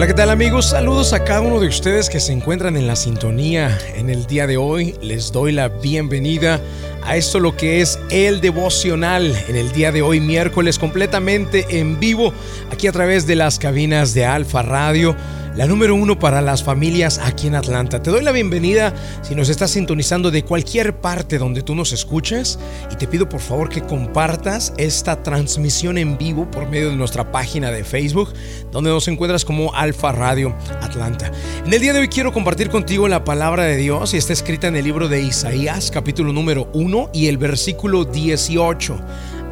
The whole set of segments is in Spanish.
Hola, ¿qué tal amigos? Saludos a cada uno de ustedes que se encuentran en la sintonía en el día de hoy. Les doy la bienvenida a esto lo que es el devocional en el día de hoy, miércoles, completamente en vivo, aquí a través de las cabinas de Alfa Radio la número uno para las familias aquí en Atlanta. Te doy la bienvenida si nos estás sintonizando de cualquier parte donde tú nos escuches y te pido por favor que compartas esta transmisión en vivo por medio de nuestra página de Facebook donde nos encuentras como Alfa Radio Atlanta. En el día de hoy quiero compartir contigo la palabra de Dios y está escrita en el libro de Isaías capítulo número 1 y el versículo 18.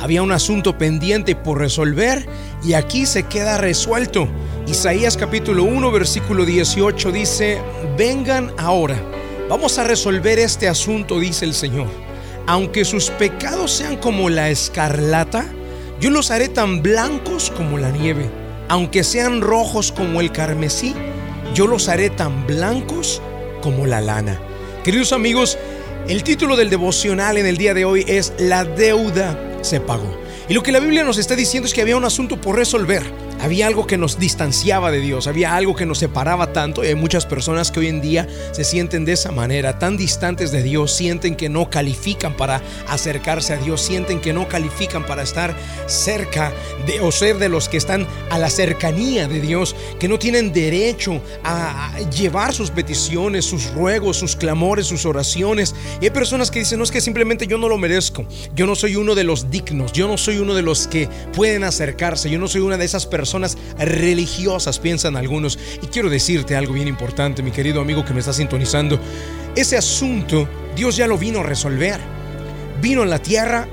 Había un asunto pendiente por resolver y aquí se queda resuelto. Isaías capítulo 1 versículo 18 dice, vengan ahora, vamos a resolver este asunto, dice el Señor. Aunque sus pecados sean como la escarlata, yo los haré tan blancos como la nieve. Aunque sean rojos como el carmesí, yo los haré tan blancos como la lana. Queridos amigos, el título del devocional en el día de hoy es La deuda se pagó. Y lo que la Biblia nos está diciendo es que había un asunto por resolver había algo que nos distanciaba de Dios, había algo que nos separaba tanto y hay muchas personas que hoy en día se sienten de esa manera, tan distantes de Dios, sienten que no califican para acercarse a Dios, sienten que no califican para estar cerca de o ser de los que están a la cercanía de Dios, que no tienen derecho a llevar sus peticiones, sus ruegos, sus clamores, sus oraciones. Y hay personas que dicen, no es que simplemente yo no lo merezco, yo no soy uno de los dignos, yo no soy uno de los que pueden acercarse, yo no soy una de esas personas religiosas, piensan algunos. Y quiero decirte algo bien importante, mi querido amigo que me está sintonizando. Ese asunto Dios ya lo vino a resolver. Vino en la tierra,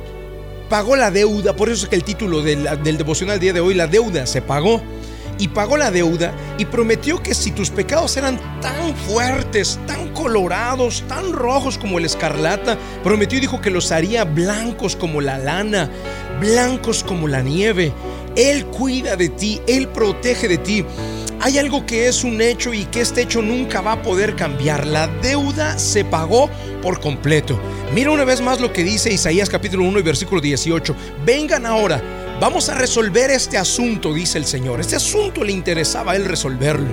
pagó la deuda, por eso es que el título del devocional día de hoy, la deuda se pagó y pagó la deuda y prometió que si tus pecados eran tan fuertes, tan colorados, tan rojos como el escarlata, prometió y dijo que los haría blancos como la lana, blancos como la nieve. Él cuida de ti, Él protege de ti. Hay algo que es un hecho y que este hecho nunca va a poder cambiar. La deuda se pagó por completo. Mira una vez más lo que dice Isaías capítulo 1 y versículo 18. Vengan ahora, vamos a resolver este asunto, dice el Señor. Este asunto le interesaba a Él resolverlo.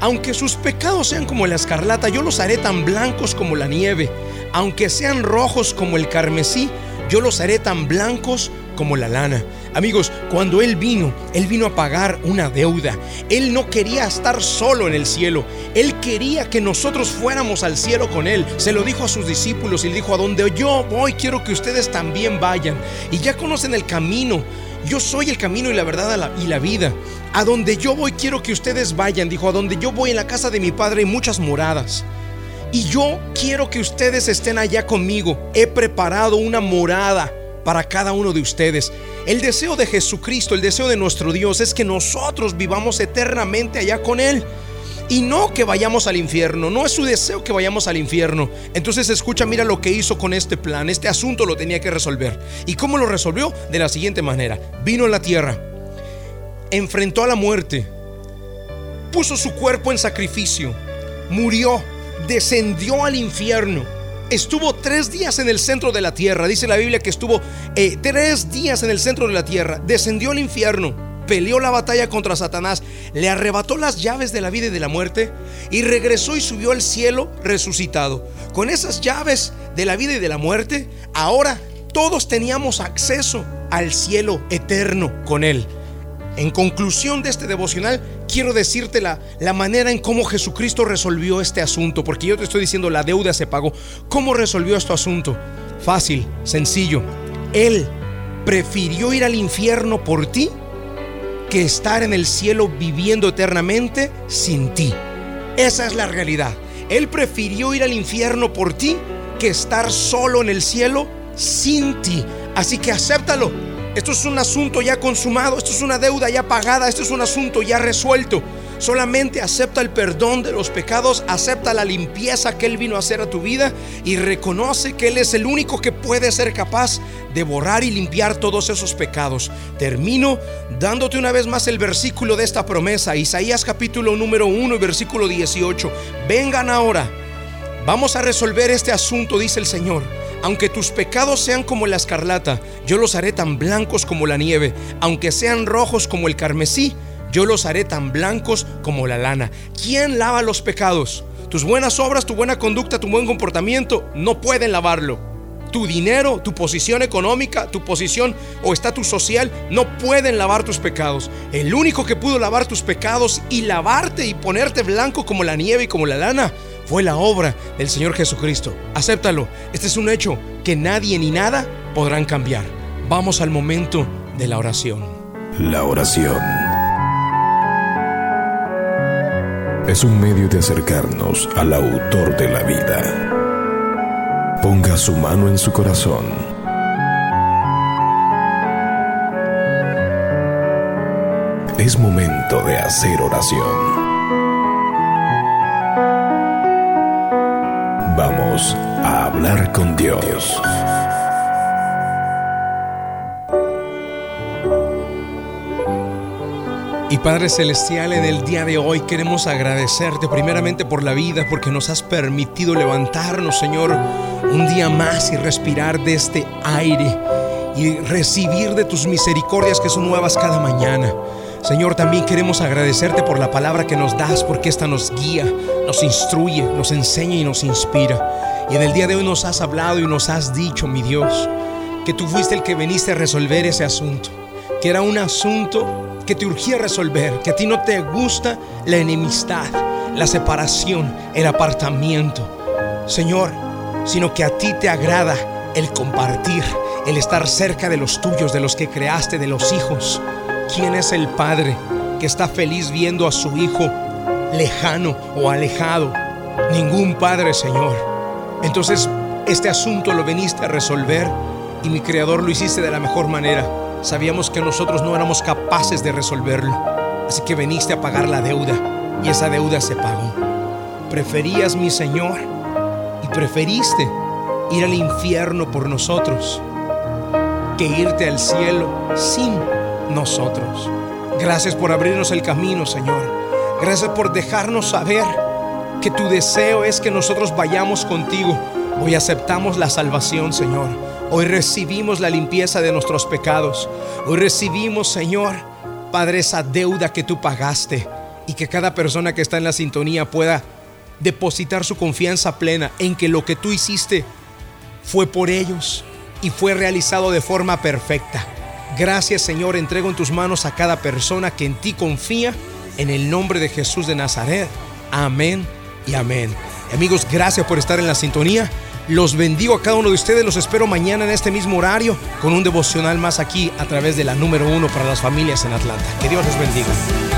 Aunque sus pecados sean como la escarlata, yo los haré tan blancos como la nieve. Aunque sean rojos como el carmesí, yo los haré tan blancos como la lana. Amigos, cuando Él vino, Él vino a pagar una deuda. Él no quería estar solo en el cielo. Él quería que nosotros fuéramos al cielo con Él. Se lo dijo a sus discípulos y dijo, a donde yo voy, quiero que ustedes también vayan. Y ya conocen el camino. Yo soy el camino y la verdad y la vida. A donde yo voy, quiero que ustedes vayan. Dijo, a donde yo voy en la casa de mi Padre hay muchas moradas. Y yo quiero que ustedes estén allá conmigo. He preparado una morada para cada uno de ustedes. El deseo de Jesucristo, el deseo de nuestro Dios es que nosotros vivamos eternamente allá con Él. Y no que vayamos al infierno, no es su deseo que vayamos al infierno. Entonces escucha, mira lo que hizo con este plan, este asunto lo tenía que resolver. ¿Y cómo lo resolvió? De la siguiente manera, vino a la tierra, enfrentó a la muerte, puso su cuerpo en sacrificio, murió, descendió al infierno estuvo tres días en el centro de la tierra. Dice la Biblia que estuvo eh, tres días en el centro de la tierra. Descendió al infierno. Peleó la batalla contra Satanás, le arrebató las llaves de la vida y de la muerte y regresó y subió al cielo resucitado. Con esas llaves de la vida y de la muerte, ahora todos teníamos acceso al cielo eterno con Él. En conclusión de este devocional, quiero decirte la, la, manera en cómo Jesucristo resolvió este asunto, porque yo te estoy diciendo la deuda se pagó. ¿Cómo resolvió este asunto? Fácil, sencillo. Él prefirió ir al infierno por ti que estar en el cielo viviendo eternamente sin ti. Esa es la realidad. Él prefirió ir al infierno por ti que estar solo en el cielo sin ti. Así que acéptalo esto es un asunto ya consumado, esto es una deuda ya pagada, esto es un asunto ya resuelto. Solamente acepta el perdón de los pecados, acepta la limpieza que Él vino a hacer a tu vida y reconoce que Él es el único que puede ser capaz de borrar y limpiar todos esos pecados. Termino dándote una vez más el versículo de esta promesa, Isaías capítulo número 1 y versículo 18. Vengan ahora, vamos a resolver este asunto, dice el Señor. Aunque tus pecados sean como la escarlata, yo los haré tan blancos como la nieve. Aunque sean rojos como el carmesí, yo los haré tan blancos como la lana. ¿Quién lava los pecados? Tus buenas obras, tu buena conducta, tu buen comportamiento no pueden lavarlo. Tu dinero, tu posición económica, tu posición o estatus social no pueden lavar tus pecados. El único que pudo lavar tus pecados y lavarte y ponerte blanco como la nieve y como la lana fue la obra del Señor Jesucristo. Acéptalo. Este es un hecho que nadie ni nada podrán cambiar. Vamos al momento de la oración. La oración es un medio de acercarnos al autor de la vida Ponga su mano en su corazón. Es momento de hacer oración. Con Dios. Y Padre Celestial, en el día de hoy queremos agradecerte primeramente por la vida, porque nos has permitido levantarnos, Señor, un día más y respirar de este aire y recibir de tus misericordias que son nuevas cada mañana. Señor, también queremos agradecerte por la palabra que nos das, porque esta nos guía, nos instruye, nos enseña y nos inspira. Y en el día de hoy nos has hablado y nos has dicho, mi Dios, que tú fuiste el que veniste a resolver ese asunto, que era un asunto que te urgía resolver, que a ti no te gusta la enemistad, la separación, el apartamiento, Señor, sino que a ti te agrada el compartir, el estar cerca de los tuyos, de los que creaste, de los hijos. ¿Quién es el Padre que está feliz viendo a su hijo lejano o alejado? Ningún Padre, Señor. Entonces, este asunto lo veniste a resolver y mi Creador lo hiciste de la mejor manera Sabíamos que nosotros no éramos capaces de resolverlo, así que veniste a pagar la deuda y esa deuda se pagó. Preferías, mi Señor, y preferiste ir al infierno por nosotros que irte al cielo sin nosotros. Gracias por abrirnos el camino, Señor. Gracias por dejarnos saber que tu deseo es que nosotros vayamos contigo. Hoy aceptamos la salvación, Señor. Hoy recibimos la limpieza de nuestros pecados. Hoy recibimos, Señor, Padre, esa deuda que tú pagaste y que cada persona que está en la sintonía pueda depositar su confianza plena en que lo que tú hiciste fue por ellos y fue realizado de forma perfecta. Gracias Señor, entrego en tus manos a cada persona que en ti confía, en el nombre de Jesús de Nazaret. Amén y amén. Amigos, gracias por estar en la sintonía. Los bendigo a cada uno de ustedes. Los espero mañana en este mismo horario con un devocional más aquí a través de la número uno para las familias en Atlanta. Que Dios les bendiga.